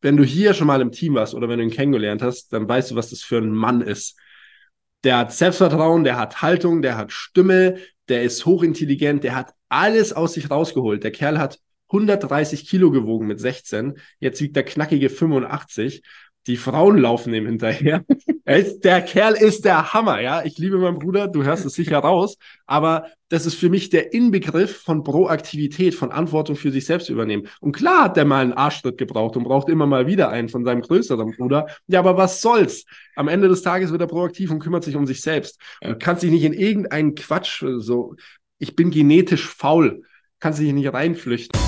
wenn du hier schon mal im Team warst oder wenn du ihn kennengelernt hast, dann weißt du, was das für ein Mann ist. Der hat Selbstvertrauen, der hat Haltung, der hat Stimme, der ist hochintelligent, der hat alles aus sich rausgeholt. Der Kerl hat 130 Kilo gewogen mit 16. Jetzt wiegt er knackige 85. Die Frauen laufen ihm hinterher. der Kerl ist der Hammer, ja. Ich liebe meinen Bruder, du hörst es sicher raus. Aber das ist für mich der Inbegriff von Proaktivität, von Antwortung für sich selbst übernehmen. Und klar hat der mal einen Arschtritt gebraucht und braucht immer mal wieder einen von seinem größeren Bruder. Ja, aber was soll's? Am Ende des Tages wird er proaktiv und kümmert sich um sich selbst. Und kann sich nicht in irgendeinen Quatsch, so, ich bin genetisch faul, kann sich nicht reinflüchten.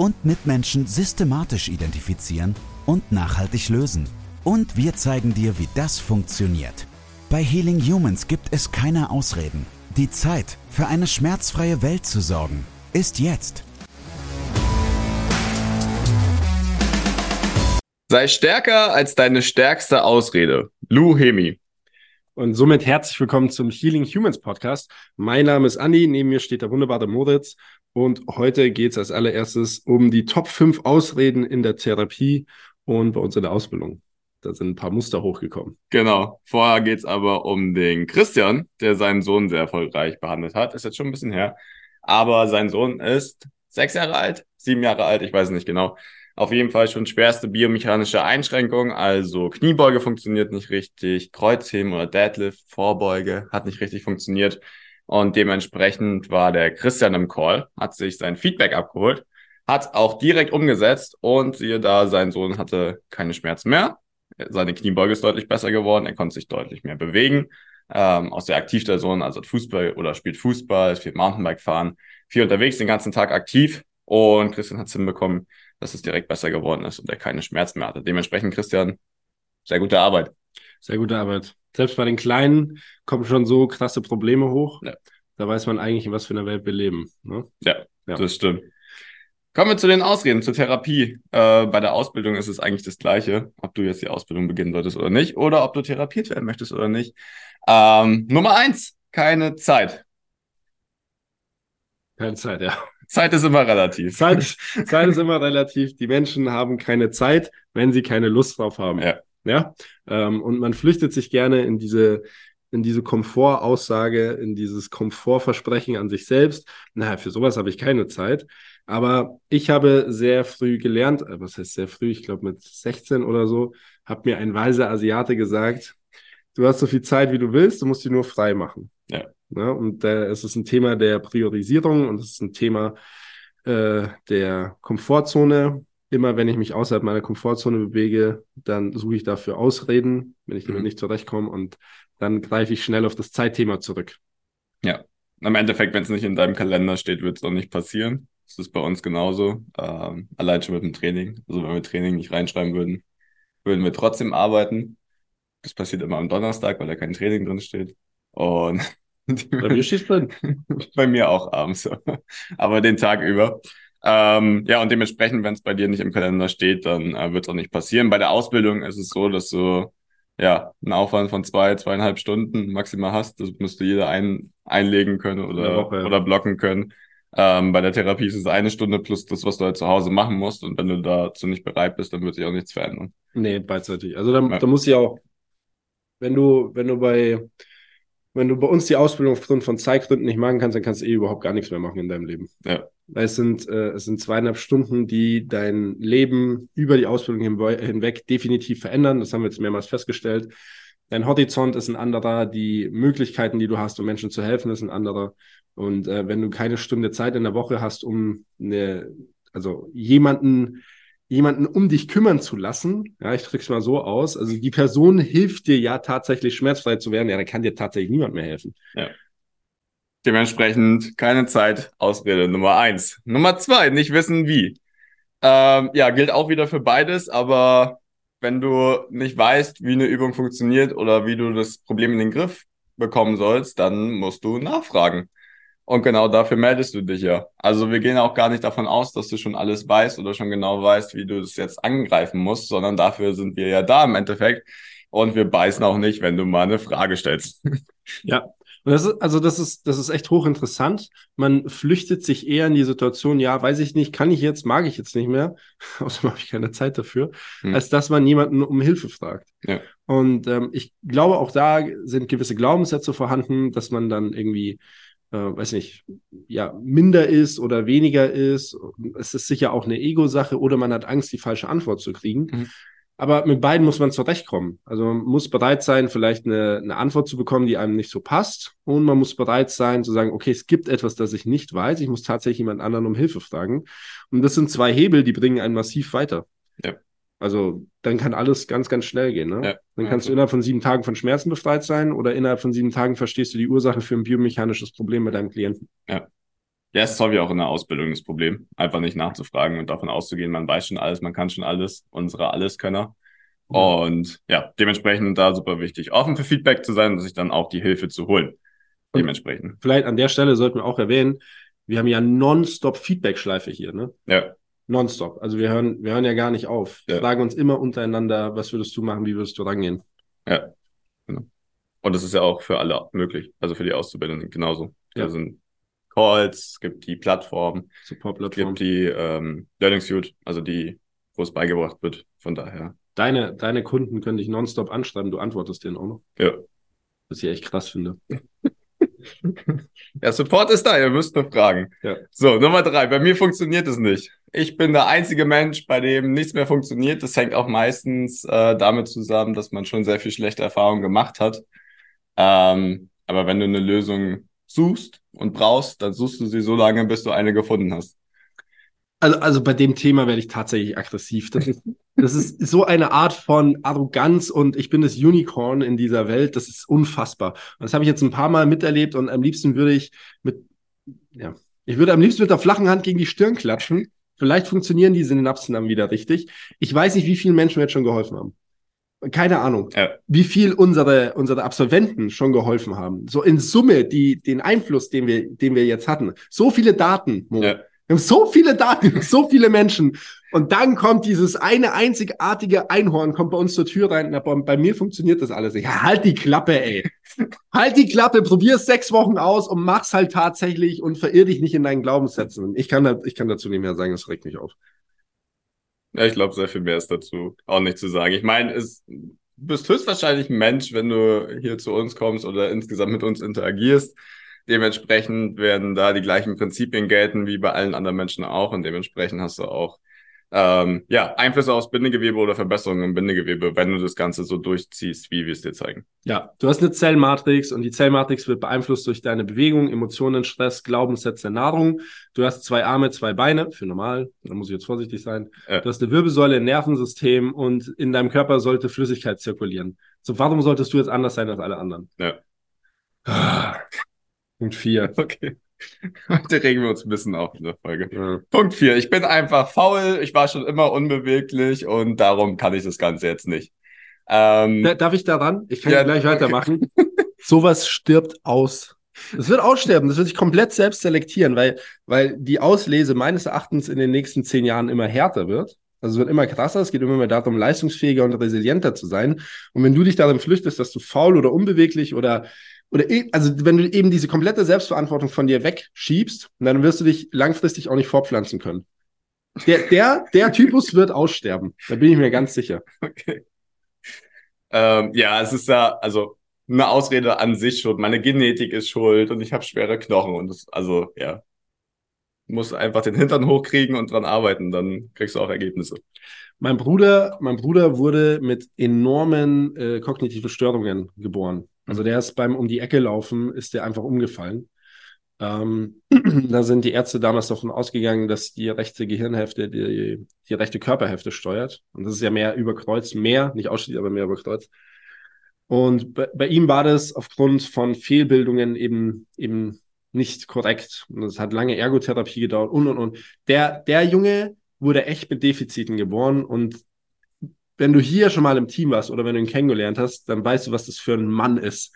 und Mitmenschen systematisch identifizieren und nachhaltig lösen. Und wir zeigen dir, wie das funktioniert. Bei Healing Humans gibt es keine Ausreden. Die Zeit, für eine schmerzfreie Welt zu sorgen, ist jetzt. Sei stärker als deine stärkste Ausrede. Lou Hemi. Und somit herzlich willkommen zum Healing Humans Podcast. Mein Name ist Andi, neben mir steht der wunderbare Moritz und heute geht es als allererstes um die Top 5 Ausreden in der Therapie und bei uns in der Ausbildung. Da sind ein paar Muster hochgekommen. Genau. Vorher geht es aber um den Christian, der seinen Sohn sehr erfolgreich behandelt hat. Ist jetzt schon ein bisschen her. Aber sein Sohn ist sechs Jahre alt, sieben Jahre alt, ich weiß nicht genau. Auf jeden Fall schon schwerste biomechanische Einschränkung, also Kniebeuge funktioniert nicht richtig, Kreuzheben oder Deadlift, Vorbeuge hat nicht richtig funktioniert. Und dementsprechend war der Christian im Call, hat sich sein Feedback abgeholt, hat auch direkt umgesetzt und siehe da, sein Sohn hatte keine Schmerzen mehr. Seine Kniebeuge ist deutlich besser geworden, er konnte sich deutlich mehr bewegen. Ähm, auch sehr aktiv der Sohn, also hat Fußball oder spielt Fußball, viel Mountainbike fahren, viel unterwegs, den ganzen Tag aktiv. Und Christian hat es hinbekommen, dass es direkt besser geworden ist und er keine Schmerzen mehr hatte. Dementsprechend, Christian, sehr gute Arbeit. Sehr gute Arbeit. Selbst bei den Kleinen kommen schon so krasse Probleme hoch. Ja. Da weiß man eigentlich, in was für einer Welt wir leben. Ne? Ja, ja, das stimmt. Kommen wir zu den Ausreden, zur Therapie. Äh, bei der Ausbildung ist es eigentlich das Gleiche, ob du jetzt die Ausbildung beginnen solltest oder nicht, oder ob du therapiert werden möchtest oder nicht. Ähm, Nummer eins, keine Zeit. Keine Zeit, ja. Zeit ist immer relativ. Zeit, Zeit ist immer relativ. Die Menschen haben keine Zeit, wenn sie keine Lust drauf haben. Ja. Ja. Ähm, und man flüchtet sich gerne in diese, in diese Komfortaussage, in dieses Komfortversprechen an sich selbst. Naja, für sowas habe ich keine Zeit. Aber ich habe sehr früh gelernt, äh, was heißt sehr früh, ich glaube mit 16 oder so, hat mir ein weiser Asiate gesagt, du hast so viel Zeit, wie du willst, du musst die nur frei machen. Ja. Ja und äh, es ist ein Thema der Priorisierung und es ist ein Thema äh, der Komfortzone immer wenn ich mich außerhalb meiner Komfortzone bewege, dann suche ich dafür Ausreden, wenn ich damit mhm. nicht zurechtkomme und dann greife ich schnell auf das Zeitthema zurück. Ja, im Endeffekt, wenn es nicht in deinem Kalender steht, wird es auch nicht passieren. Das ist bei uns genauso. Ähm, allein schon mit dem Training. Also wenn wir Training nicht reinschreiben würden, würden wir trotzdem arbeiten. Das passiert immer am Donnerstag, weil da kein Training drin steht. Und bei mir steht drin. bei mir auch abends. Aber den Tag über. Ähm, ja, und dementsprechend, wenn es bei dir nicht im Kalender steht, dann äh, wird es auch nicht passieren. Bei der Ausbildung ist es so, dass du ja einen Aufwand von zwei, zweieinhalb Stunden maximal hast. Das müsste jeder ein, einlegen können oder, Woche, oder blocken können. Ähm, bei der Therapie ist es eine Stunde plus das, was du halt zu Hause machen musst. Und wenn du dazu nicht bereit bist, dann wird sich auch nichts verändern. Nee, beidseitig. Also da, ja. muss ja auch, wenn du, wenn du bei, wenn du bei uns die Ausbildung aufgrund von Zeitgründen nicht machen kannst, dann kannst du eh überhaupt gar nichts mehr machen in deinem Leben. Ja. Es sind, äh, es sind zweieinhalb Stunden, die dein Leben über die Ausbildung hinweg definitiv verändern. Das haben wir jetzt mehrmals festgestellt. Dein Horizont ist ein anderer, die Möglichkeiten, die du hast, um Menschen zu helfen, ist ein anderer. Und äh, wenn du keine Stunde Zeit in der Woche hast, um eine, also jemanden jemanden um dich kümmern zu lassen. Ja, ich drücke es mal so aus. Also die Person hilft dir ja tatsächlich schmerzfrei zu werden. Ja, dann kann dir tatsächlich niemand mehr helfen. Ja. Dementsprechend keine Zeit, Ausrede Nummer eins. Nummer zwei, nicht wissen wie. Ähm, ja, gilt auch wieder für beides, aber wenn du nicht weißt, wie eine Übung funktioniert oder wie du das Problem in den Griff bekommen sollst, dann musst du nachfragen. Und genau dafür meldest du dich ja. Also wir gehen auch gar nicht davon aus, dass du schon alles weißt oder schon genau weißt, wie du das jetzt angreifen musst, sondern dafür sind wir ja da im Endeffekt. Und wir beißen auch nicht, wenn du mal eine Frage stellst. Ja. Und das ist, also das ist, das ist echt hochinteressant. Man flüchtet sich eher in die Situation, ja, weiß ich nicht, kann ich jetzt, mag ich jetzt nicht mehr, außerdem habe ich keine Zeit dafür, hm. als dass man jemanden um Hilfe fragt. Ja. Und ähm, ich glaube, auch da sind gewisse Glaubenssätze vorhanden, dass man dann irgendwie äh, weiß nicht, ja, minder ist oder weniger ist. Es ist sicher auch eine Ego-Sache oder man hat Angst, die falsche Antwort zu kriegen. Mhm. Aber mit beiden muss man zurechtkommen. Also man muss bereit sein, vielleicht eine, eine Antwort zu bekommen, die einem nicht so passt. Und man muss bereit sein zu sagen, okay, es gibt etwas, das ich nicht weiß. Ich muss tatsächlich jemand anderen um Hilfe fragen. Und das sind zwei Hebel, die bringen einen massiv weiter. Ja. Also dann kann alles ganz, ganz schnell gehen. Ne? Ja, dann kannst also. du innerhalb von sieben Tagen von Schmerzen befreit sein oder innerhalb von sieben Tagen verstehst du die Ursache für ein biomechanisches Problem bei deinem Klienten. Ja. Ja, es ist häufig auch in der Ausbildung das Problem, einfach nicht nachzufragen und davon auszugehen, man weiß schon alles, man kann schon alles, unsere Alleskönner. Ja. Und ja, dementsprechend da super wichtig, offen für Feedback zu sein und sich dann auch die Hilfe zu holen. Dementsprechend. vielleicht an der Stelle sollten wir auch erwähnen, wir haben ja nonstop Feedback-Schleife hier, ne? Ja. Nonstop. Also wir hören, wir hören ja gar nicht auf. Wir fragen uns immer untereinander, was würdest du machen, wie würdest du rangehen? Ja, genau. Und das ist ja auch für alle möglich, also für die Auszubildenden genauso. Ja. Da sind Calls, es gibt die Plattform, Support-Plattform. es gibt die ähm, Learning Suite, also die, wo es beigebracht wird. Von daher. Deine, deine Kunden können dich nonstop anschreiben, du antwortest denen auch noch. Ja. Was ich echt krass finde. ja, Support ist da, ihr müsst nur fragen. Ja. So, Nummer drei. Bei mir funktioniert es nicht. Ich bin der einzige Mensch, bei dem nichts mehr funktioniert. Das hängt auch meistens äh, damit zusammen, dass man schon sehr viel schlechte Erfahrungen gemacht hat. Ähm, aber wenn du eine Lösung suchst und brauchst, dann suchst du sie so lange, bis du eine gefunden hast. Also, also bei dem Thema werde ich tatsächlich aggressiv. Das ist, das ist so eine Art von Arroganz und ich bin das Unicorn in dieser Welt. Das ist unfassbar. Und das habe ich jetzt ein paar Mal miterlebt und am liebsten würde ich mit, ja, ich würde am liebsten mit der flachen Hand gegen die Stirn klatschen Vielleicht funktionieren die Synapsen dann wieder richtig. Ich weiß nicht, wie vielen Menschen wir jetzt schon geholfen haben. Keine Ahnung, ja. wie viel unsere, unsere Absolventen schon geholfen haben. So in Summe, die, den Einfluss, den wir, den wir jetzt hatten. So viele Daten, Mo. Ja. Wir haben so viele Daten, so viele Menschen. Und dann kommt dieses eine einzigartige Einhorn, kommt bei uns zur Tür rein. Na, bei mir funktioniert das alles. Ja, halt die Klappe, ey. halt die Klappe, probier es sechs Wochen aus und mach's halt tatsächlich und verirr dich nicht in deinen Glaubenssätzen. Ich kann, da, ich kann dazu nicht mehr sagen, das regt mich auf. Ja, ich glaube, sehr viel mehr ist dazu auch nicht zu sagen. Ich meine, es du bist höchstwahrscheinlich ein Mensch, wenn du hier zu uns kommst oder insgesamt mit uns interagierst. Dementsprechend werden da die gleichen Prinzipien gelten wie bei allen anderen Menschen auch und dementsprechend hast du auch ähm, ja, Einflüsse aus Bindegewebe oder Verbesserungen im Bindegewebe, wenn du das Ganze so durchziehst, wie wir es dir zeigen. Ja, du hast eine Zellmatrix und die Zellmatrix wird beeinflusst durch deine Bewegung, Emotionen, Stress, Glaubenssätze, Nahrung. Du hast zwei Arme, zwei Beine, für normal, da muss ich jetzt vorsichtig sein. Ja. Du hast eine Wirbelsäule, ein Nervensystem und in deinem Körper sollte Flüssigkeit zirkulieren. So, warum solltest du jetzt anders sein als alle anderen? Ja. Ah, Punkt vier. Okay. Heute regen wir uns ein bisschen auf in der Folge. Ja. Punkt 4. Ich bin einfach faul. Ich war schon immer unbeweglich und darum kann ich das Ganze jetzt nicht. Ähm, Darf ich daran? Ich kann ja, gleich weitermachen. Sowas stirbt aus. Es wird aussterben, das wird sich komplett selbst selektieren, weil, weil die Auslese meines Erachtens in den nächsten zehn Jahren immer härter wird. Also es wird immer krasser, es geht immer mehr darum, leistungsfähiger und resilienter zu sein. Und wenn du dich darin flüchtest, dass du faul oder unbeweglich oder oder e, also wenn du eben diese komplette Selbstverantwortung von dir wegschiebst, dann wirst du dich langfristig auch nicht fortpflanzen können. Der, der, der Typus wird aussterben. Da bin ich mir ganz sicher. Okay. Ähm, ja, es ist ja, also eine Ausrede an sich schuld. Meine Genetik ist schuld und ich habe schwere Knochen und das, also ja, muss einfach den Hintern hochkriegen und dran arbeiten, dann kriegst du auch Ergebnisse. Mein Bruder, mein Bruder wurde mit enormen äh, kognitiven Störungen geboren. Also der ist beim um die Ecke laufen, ist der einfach umgefallen. Ähm, da sind die Ärzte damals davon ausgegangen, dass die rechte Gehirnhälfte die, die rechte Körperhälfte steuert. Und das ist ja mehr über Kreuz, mehr, nicht ausschließlich, aber mehr über Kreuz. Und bei, bei ihm war das aufgrund von Fehlbildungen eben, eben nicht korrekt. Und es hat lange Ergotherapie gedauert und, und, und. Der, der Junge, wurde echt mit Defiziten geboren und wenn du hier schon mal im Team warst oder wenn du ihn kennengelernt hast, dann weißt du, was das für ein Mann ist.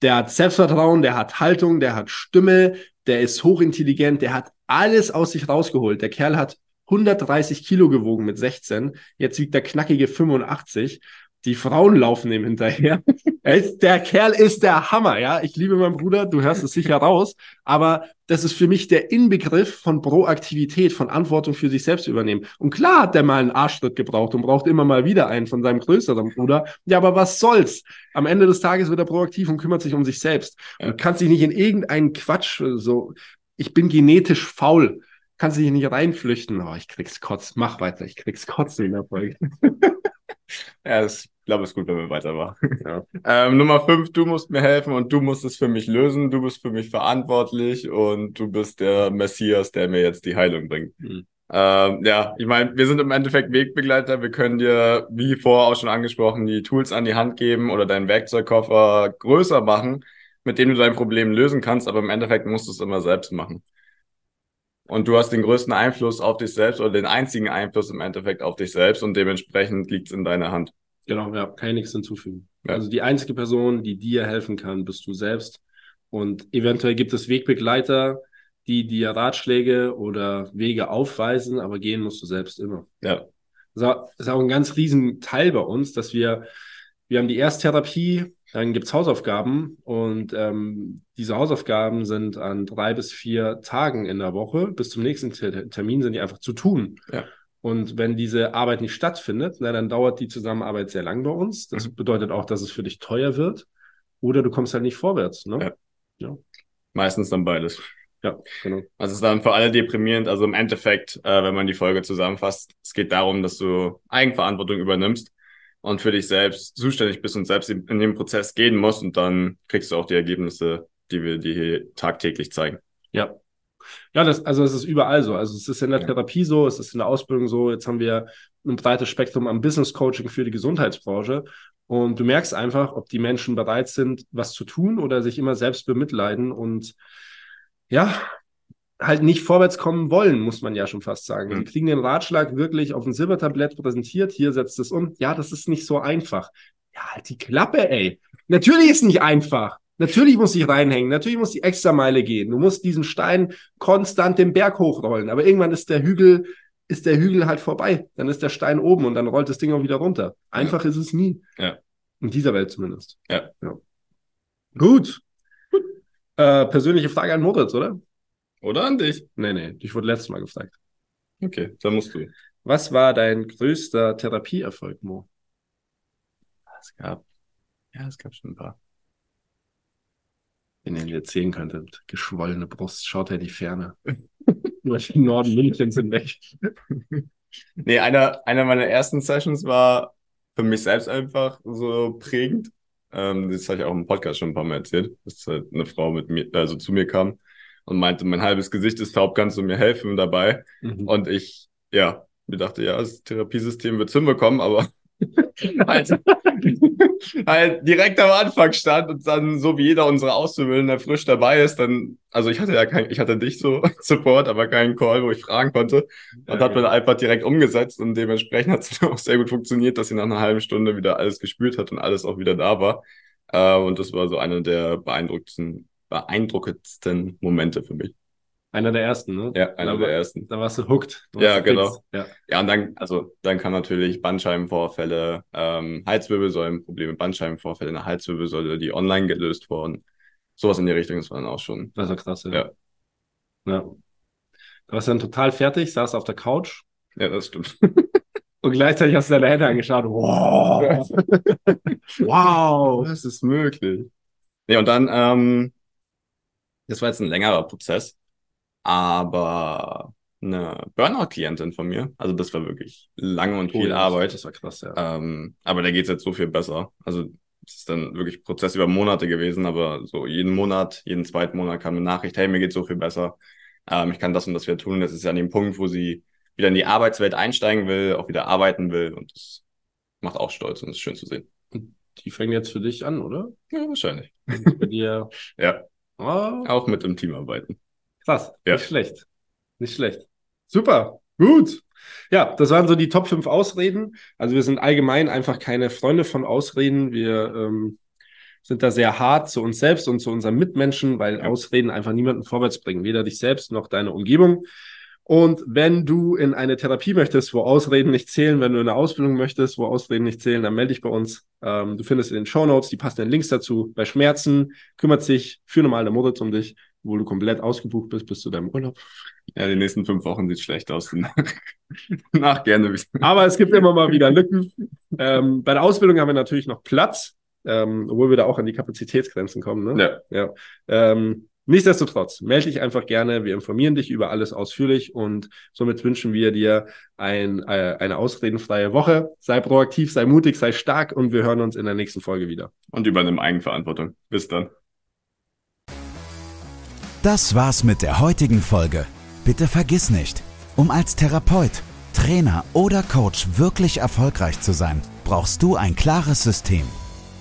Der hat Selbstvertrauen, der hat Haltung, der hat Stimme, der ist hochintelligent, der hat alles aus sich rausgeholt. Der Kerl hat 130 Kilo gewogen mit 16, jetzt wiegt er knackige 85 die Frauen laufen ihm hinterher. Ist, der Kerl ist der Hammer, ja. Ich liebe meinen Bruder, du hörst es sicher raus. Aber das ist für mich der Inbegriff von Proaktivität, von Antwortung für sich selbst übernehmen. Und klar hat der mal einen Arschtritt gebraucht und braucht immer mal wieder einen von seinem größeren Bruder. Ja, aber was soll's? Am Ende des Tages wird er proaktiv und kümmert sich um sich selbst. Und kann sich nicht in irgendeinen Quatsch, so, ich bin genetisch faul kannst dich nicht reinflüchten. Oh, ich krieg's Kotz. Mach weiter, ich krieg's Kotz in der Folge. ja, das ich glaube, es ist gut, wenn wir weitermachen. Ja. Ähm, Nummer fünf, du musst mir helfen und du musst es für mich lösen. Du bist für mich verantwortlich und du bist der Messias, der mir jetzt die Heilung bringt. Mhm. Ähm, ja, ich meine, wir sind im Endeffekt Wegbegleiter. Wir können dir, wie vorher auch schon angesprochen, die Tools an die Hand geben oder deinen Werkzeugkoffer größer machen, mit dem du dein Problem lösen kannst, aber im Endeffekt musst du es immer selbst machen. Und du hast den größten Einfluss auf dich selbst oder den einzigen Einfluss im Endeffekt auf dich selbst und dementsprechend liegt es in deiner Hand. Genau, ja, kann ich nichts hinzufügen. Ja. Also die einzige Person, die dir helfen kann, bist du selbst. Und eventuell gibt es Wegbegleiter, die dir Ratschläge oder Wege aufweisen, aber gehen musst du selbst immer. Ja. Das ist auch ein ganz riesen Teil bei uns, dass wir, wir haben die Ersttherapie, dann gibt's Hausaufgaben und ähm, diese Hausaufgaben sind an drei bis vier Tagen in der Woche. Bis zum nächsten Termin sind die einfach zu tun. Ja. Und wenn diese Arbeit nicht stattfindet, na, dann dauert die Zusammenarbeit sehr lang bei uns. Das mhm. bedeutet auch, dass es für dich teuer wird oder du kommst halt nicht vorwärts. Ne? Ja. ja. Meistens dann beides. Ja, genau. Also es ist dann für alle deprimierend. Also im Endeffekt, äh, wenn man die Folge zusammenfasst, es geht darum, dass du Eigenverantwortung übernimmst und für dich selbst zuständig bist und selbst in, den Prozess gehen musst und dann kriegst du auch die Ergebnisse, die wir dir hier tagtäglich zeigen. Ja, ja, das, also es ist überall so. Also es ist in der Therapie so, es ist in der Ausbildung so. Jetzt haben wir ein breites Spektrum am Business Coaching für die Gesundheitsbranche. Und du merkst einfach, ob die Menschen bereit sind, was zu tun oder sich immer selbst bemitleiden und ja, halt nicht vorwärts kommen wollen, muss man ja schon fast sagen. Mhm. Die kriegen den Ratschlag wirklich auf ein Silbertablett präsentiert. Hier setzt es um. Ja, das ist nicht so einfach. Ja, halt die Klappe, ey. Natürlich ist nicht einfach. Natürlich muss ich reinhängen, natürlich muss die extra Meile gehen. Du musst diesen Stein konstant den Berg hochrollen, aber irgendwann ist der Hügel, ist der Hügel halt vorbei. Dann ist der Stein oben und dann rollt das Ding auch wieder runter. Einfach ja. ist es nie. Ja. In dieser Welt zumindest. Ja. ja. Gut. Gut. Äh, persönliche Frage an Moritz, oder? Oder an dich? Nee, nee, ich wurde letztes Mal gefragt. Okay, dann musst du. Was war dein größter Therapieerfolg, Mo? Es gab, ja, es gab schon ein paar wenn ihr erzählen könntet. Geschwollene Brust, schaut er in die Ferne. Nur im Norden München sind weg. nee, einer, einer meiner ersten Sessions war für mich selbst einfach so prägend. Ähm, das habe ich auch im Podcast schon ein paar Mal erzählt, dass halt eine Frau mit mir, also zu mir kam und meinte, mein halbes Gesicht ist taub, kannst du mir helfen dabei? Mhm. Und ich, ja, mir dachte, ja, das Therapiesystem wird hinbekommen, aber halt, halt direkt am Anfang stand und dann so wie jeder unserer Auszubildenden frisch dabei ist, dann, also ich hatte ja kein, ich hatte dich so Support, aber keinen Call, wo ich fragen konnte und ja, hat man einfach direkt umgesetzt und dementsprechend hat es auch sehr gut funktioniert, dass sie nach einer halben Stunde wieder alles gespürt hat und alles auch wieder da war. Äh, und das war so einer der beeindruckendsten, beeindruckendsten Momente für mich. Einer der ersten, ne? Ja, einer der ersten. Da warst du hooked. Du ja, genau. Ja. ja, und dann, also dann kann natürlich Bandscheibenvorfälle, ähm, Halswirbelsäulenprobleme, Bandscheibenvorfälle in der Halswirbelsäule, die online gelöst wurden. Sowas in die Richtung, das war dann auch schon. Das war krass, ja. Ja. ja. Du warst dann total fertig, saß auf der Couch. Ja, das stimmt. Und gleichzeitig hast du deine Hände angeschaut. Wow. wow. Das ist möglich. Nee, und dann, ähm, das war jetzt ein längerer Prozess aber eine Burnout-Klientin von mir. Also das war wirklich lange und viel oh, Arbeit. Das war krass, ja. Ähm, aber da geht's jetzt so viel besser. Also es ist dann wirklich Prozess über Monate gewesen, aber so jeden Monat, jeden zweiten Monat kam eine Nachricht, hey, mir geht's so viel besser. Ähm, ich kann das und das wieder tun. Das ist ja an dem Punkt, wo sie wieder in die Arbeitswelt einsteigen will, auch wieder arbeiten will und das macht auch stolz und ist schön zu sehen. Die fängt jetzt für dich an, oder? Ja, wahrscheinlich. Bei dir. ja. Oh. Auch mit dem Team arbeiten. Krass, ja. nicht schlecht. Nicht schlecht. Super, gut. Ja, das waren so die Top 5 Ausreden. Also wir sind allgemein einfach keine Freunde von Ausreden. Wir ähm, sind da sehr hart zu uns selbst und zu unseren Mitmenschen, weil ja. Ausreden einfach niemanden vorwärts bringen, weder dich selbst noch deine Umgebung. Und wenn du in eine Therapie möchtest, wo Ausreden nicht zählen, wenn du in eine Ausbildung möchtest, wo Ausreden nicht zählen, dann melde dich bei uns. Ähm, du findest in den Show Notes die passenden Links dazu. Bei Schmerzen kümmert sich für normale Moritz um dich, wo du komplett ausgebucht bist bis zu deinem Urlaub. Ja, die nächsten fünf Wochen sieht schlecht aus. Nach, gerne. Aber es gibt immer mal wieder Lücken. Ähm, bei der Ausbildung haben wir natürlich noch Platz, ähm, obwohl wir da auch an die Kapazitätsgrenzen kommen. Ne? Ja. ja. Nichtsdestotrotz, melde dich einfach gerne. Wir informieren dich über alles ausführlich und somit wünschen wir dir ein, äh, eine ausredenfreie Woche. Sei proaktiv, sei mutig, sei stark und wir hören uns in der nächsten Folge wieder. Und übernimm Eigenverantwortung. Bis dann. Das war's mit der heutigen Folge. Bitte vergiss nicht, um als Therapeut, Trainer oder Coach wirklich erfolgreich zu sein, brauchst du ein klares System.